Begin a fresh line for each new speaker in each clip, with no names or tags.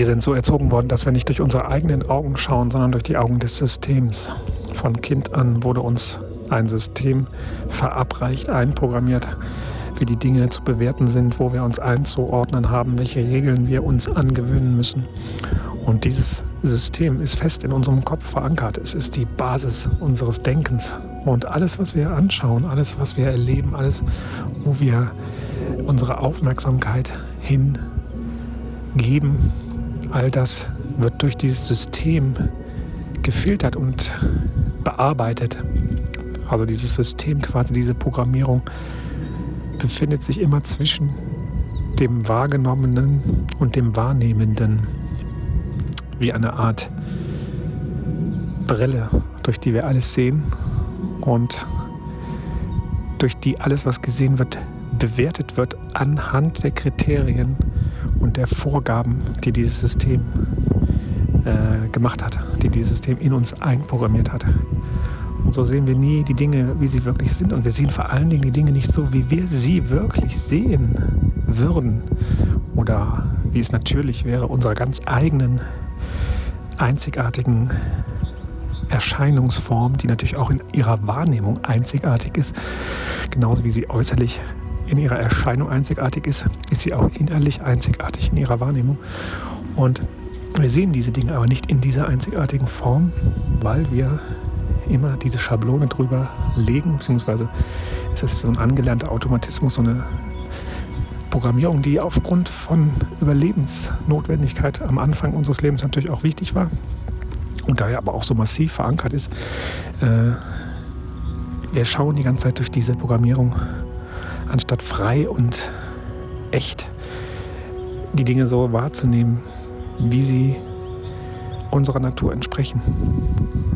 Wir sind so erzogen worden, dass wir nicht durch unsere eigenen Augen schauen, sondern durch die Augen des Systems. Von Kind an wurde uns ein System verabreicht, einprogrammiert, wie die Dinge zu bewerten sind, wo wir uns einzuordnen haben, welche Regeln wir uns angewöhnen müssen. Und dieses System ist fest in unserem Kopf verankert. Es ist die Basis unseres Denkens. Und alles, was wir anschauen, alles, was wir erleben, alles, wo wir unsere Aufmerksamkeit hingeben, all das wird durch dieses System gefiltert und bearbeitet. Also dieses System, quasi diese Programmierung befindet sich immer zwischen dem Wahrgenommenen und dem Wahrnehmenden. Wie eine Art Brille, durch die wir alles sehen und durch die alles, was gesehen wird, bewertet wird anhand der Kriterien und der Vorgaben, die dieses System äh, gemacht hat, die dieses System in uns einprogrammiert hat. Und so sehen wir nie die Dinge, wie sie wirklich sind. Und wir sehen vor allen Dingen die Dinge nicht so, wie wir sie wirklich sehen würden. Oder wie es natürlich wäre, unserer ganz eigenen, einzigartigen Erscheinungsform, die natürlich auch in ihrer Wahrnehmung einzigartig ist, genauso wie sie äußerlich in ihrer Erscheinung einzigartig ist, ist sie auch innerlich einzigartig in ihrer Wahrnehmung. Und wir sehen diese Dinge aber nicht in dieser einzigartigen Form, weil wir immer diese Schablone drüber legen, beziehungsweise es ist so ein angelernter Automatismus, so eine Programmierung, die aufgrund von Überlebensnotwendigkeit am Anfang unseres Lebens natürlich auch wichtig war und daher aber auch so massiv verankert ist. Äh, wir schauen die ganze Zeit durch diese Programmierung, anstatt frei und echt die Dinge so wahrzunehmen, wie sie unserer Natur entsprechen.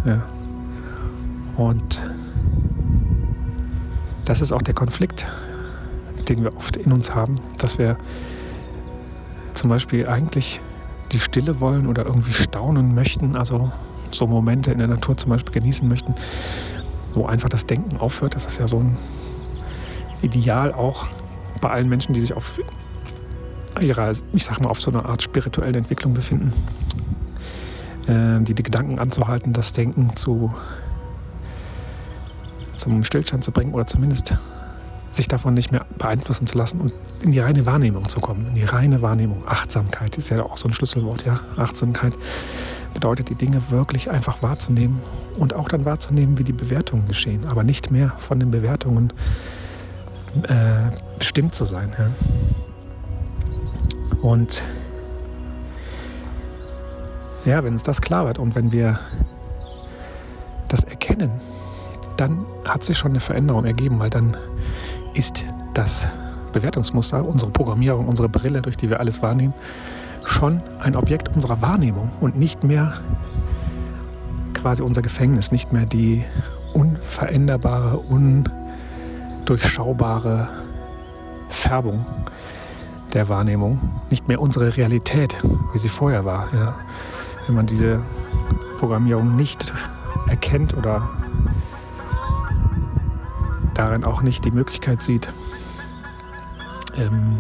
Ja. Und das ist auch der Konflikt, den wir oft in uns haben, dass wir zum Beispiel eigentlich die Stille wollen oder irgendwie staunen möchten, also so Momente in der Natur zum Beispiel genießen möchten, wo einfach das Denken aufhört. Das ist ja so ein Ideal auch bei allen Menschen, die sich auf ihrer, ich sag mal, auf so einer Art spirituellen Entwicklung befinden, äh, die die Gedanken anzuhalten, das Denken zu zum Stillstand zu bringen oder zumindest sich davon nicht mehr beeinflussen zu lassen und in die reine Wahrnehmung zu kommen. In die reine Wahrnehmung. Achtsamkeit ist ja auch so ein Schlüsselwort, ja. Achtsamkeit bedeutet, die Dinge wirklich einfach wahrzunehmen und auch dann wahrzunehmen, wie die Bewertungen geschehen, aber nicht mehr von den Bewertungen bestimmt zu sein. Ja. Und ja, wenn uns das klar wird und wenn wir das erkennen, dann hat sich schon eine Veränderung ergeben, weil dann ist das Bewertungsmuster, unsere Programmierung, unsere Brille, durch die wir alles wahrnehmen, schon ein Objekt unserer Wahrnehmung und nicht mehr quasi unser Gefängnis, nicht mehr die unveränderbare, undurchschaubare Färbung der Wahrnehmung, nicht mehr unsere Realität, wie sie vorher war. Ja. Wenn man diese Programmierung nicht erkennt oder darin auch nicht die Möglichkeit sieht, ähm,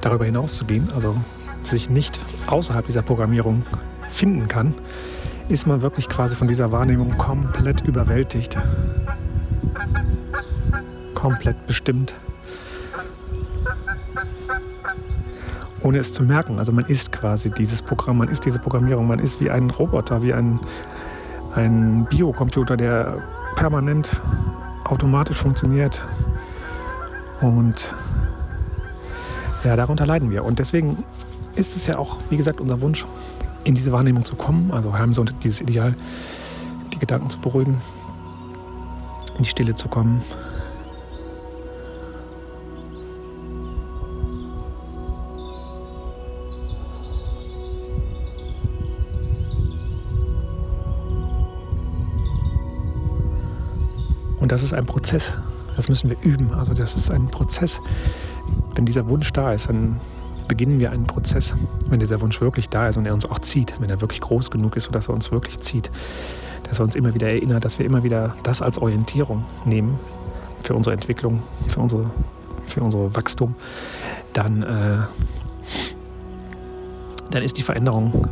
darüber hinaus zu gehen, also sich nicht außerhalb dieser Programmierung finden kann, ist man wirklich quasi von dieser Wahrnehmung komplett überwältigt, komplett bestimmt, ohne es zu merken. Also man ist quasi dieses Programm, man ist diese Programmierung, man ist wie ein Roboter, wie ein, ein Biocomputer, der permanent automatisch funktioniert. Und ja, darunter leiden wir. Und deswegen ist es ja auch, wie gesagt, unser Wunsch, in diese Wahrnehmung zu kommen. Also haben so dieses Ideal, die Gedanken zu beruhigen, in die Stille zu kommen. Und das ist ein Prozess. Das müssen wir üben. Also das ist ein Prozess. Wenn dieser Wunsch da ist, dann beginnen wir einen Prozess. Wenn dieser Wunsch wirklich da ist und er uns auch zieht, wenn er wirklich groß genug ist, sodass er uns wirklich zieht, dass er uns immer wieder erinnert, dass wir immer wieder das als Orientierung nehmen für unsere Entwicklung, für unsere, für unsere Wachstum, dann, äh, dann ist die Veränderung,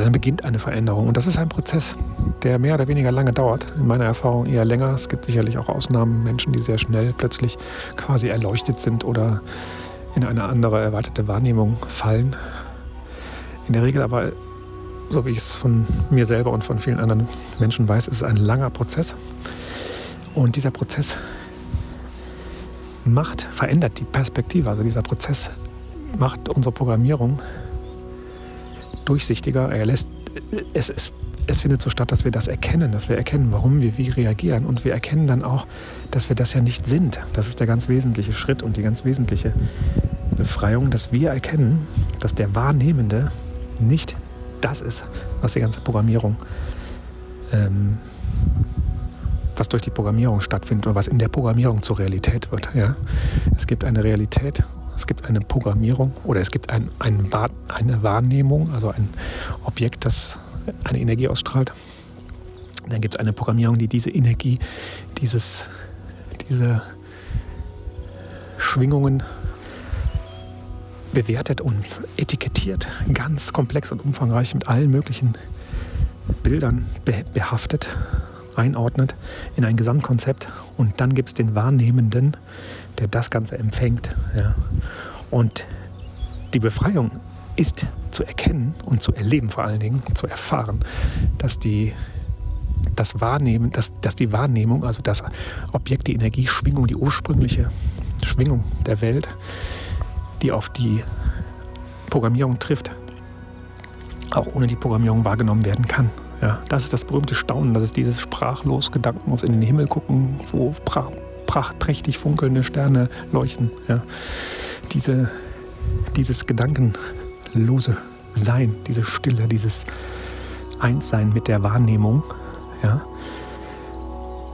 dann beginnt eine Veränderung. Und das ist ein Prozess, der mehr oder weniger lange dauert. In meiner Erfahrung eher länger. Es gibt sicherlich auch Ausnahmen, Menschen, die sehr schnell plötzlich quasi erleuchtet sind oder in eine andere erwartete Wahrnehmung fallen. In der Regel aber, so wie ich es von mir selber und von vielen anderen Menschen weiß, ist es ein langer Prozess. Und dieser Prozess macht, verändert die Perspektive. Also dieser Prozess macht unsere Programmierung durchsichtiger. Er lässt, es, es, es findet so statt, dass wir das erkennen, dass wir erkennen, warum wir wie reagieren. Und wir erkennen dann auch, dass wir das ja nicht sind. Das ist der ganz wesentliche Schritt und die ganz wesentliche Befreiung, dass wir erkennen, dass der Wahrnehmende nicht das ist, was die ganze Programmierung, ähm, was durch die Programmierung stattfindet oder was in der Programmierung zur Realität wird. Ja? Es gibt eine Realität es gibt eine Programmierung oder es gibt ein, ein, eine Wahrnehmung, also ein Objekt, das eine Energie ausstrahlt. Dann gibt es eine Programmierung, die diese Energie, dieses, diese Schwingungen bewertet und etikettiert, ganz komplex und umfangreich mit allen möglichen Bildern behaftet, einordnet in ein Gesamtkonzept. Und dann gibt es den Wahrnehmenden, der das Ganze empfängt. Ja. Und die Befreiung ist zu erkennen und zu erleben, vor allen Dingen zu erfahren, dass die das Wahrnehmen, dass, dass die Wahrnehmung, also das Objekt, die Energieschwingung, die ursprüngliche Schwingung der Welt, die auf die Programmierung trifft, auch ohne die Programmierung wahrgenommen werden kann. Ja, das ist das berühmte Staunen, das ist dieses sprachlos, gedankenlos in den Himmel gucken, wo prachtprächtig funkelnde Sterne leuchten. Ja. Diese, dieses gedankenlose Sein, diese Stille, dieses Einssein mit der Wahrnehmung. Ja.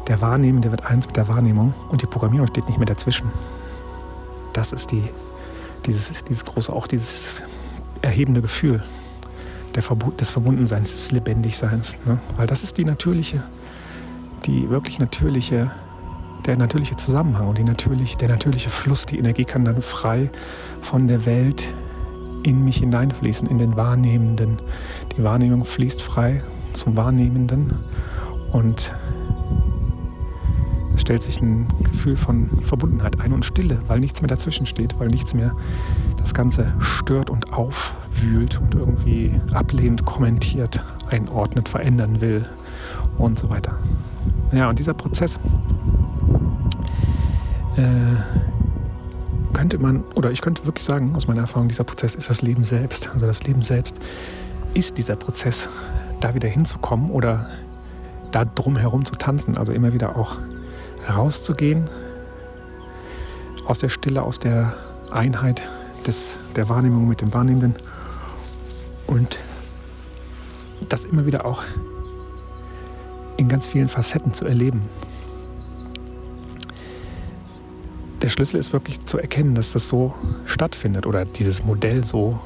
Der Wahrnehmende wird eins mit der Wahrnehmung und die Programmierung steht nicht mehr dazwischen. Das ist die, dieses, dieses große, auch dieses erhebende Gefühl der Verbund, des Verbundenseins, des Lebendigseins. Ne? Weil das ist die natürliche, die wirklich natürliche der natürliche Zusammenhang und die natürlich, der natürliche Fluss, die Energie kann dann frei von der Welt in mich hineinfließen, in den Wahrnehmenden. Die Wahrnehmung fließt frei zum Wahrnehmenden und stellt sich ein Gefühl von Verbundenheit ein und Stille, weil nichts mehr dazwischen steht, weil nichts mehr das Ganze stört und aufwühlt und irgendwie ablehnend kommentiert, einordnet, verändern will und so weiter. Ja, und dieser Prozess äh, könnte man, oder ich könnte wirklich sagen, aus meiner Erfahrung, dieser Prozess ist das Leben selbst. Also das Leben selbst ist dieser Prozess, da wieder hinzukommen oder da drum herum zu tanzen. Also immer wieder auch rauszugehen. Aus der Stille, aus der Einheit des, der Wahrnehmung mit dem Wahrnehmenden. Und das immer wieder auch in ganz vielen Facetten zu erleben. Der Schlüssel ist wirklich zu erkennen, dass das so stattfindet oder dieses Modell so.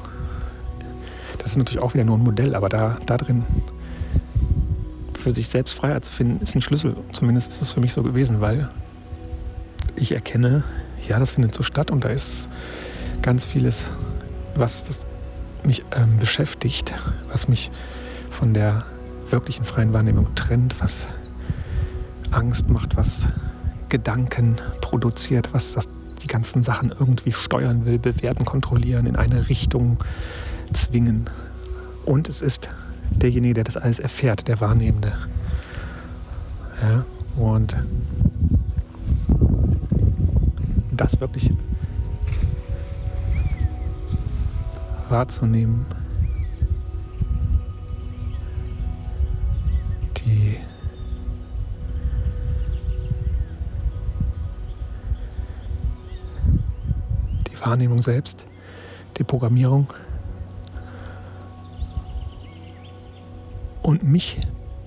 Das ist natürlich auch wieder nur ein Modell, aber da, da drin für sich selbst Freiheit zu finden, ist ein Schlüssel. Zumindest ist es für mich so gewesen, weil ich erkenne, ja, das findet so statt und da ist ganz vieles, was mich ähm, beschäftigt, was mich von der wirklichen freien Wahrnehmung trennt, was Angst macht, was Gedanken produziert, was das, die ganzen Sachen irgendwie steuern will, bewerten, kontrollieren, in eine Richtung zwingen. Und es ist derjenige, der das alles erfährt, der Wahrnehmende. Ja, und das wirklich wahrzunehmen, die Wahrnehmung selbst, die Programmierung und mich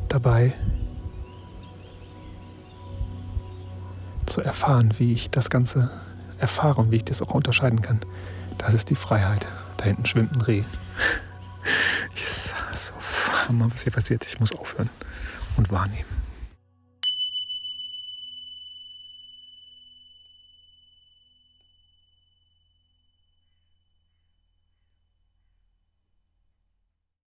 dabei zu erfahren, wie ich das Ganze erfahre und wie ich das auch unterscheiden kann. Das ist die Freiheit. Da hinten schwimmt ein Reh. Ich sag so, Hammer, was hier passiert. Ich muss aufhören und wahrnehmen.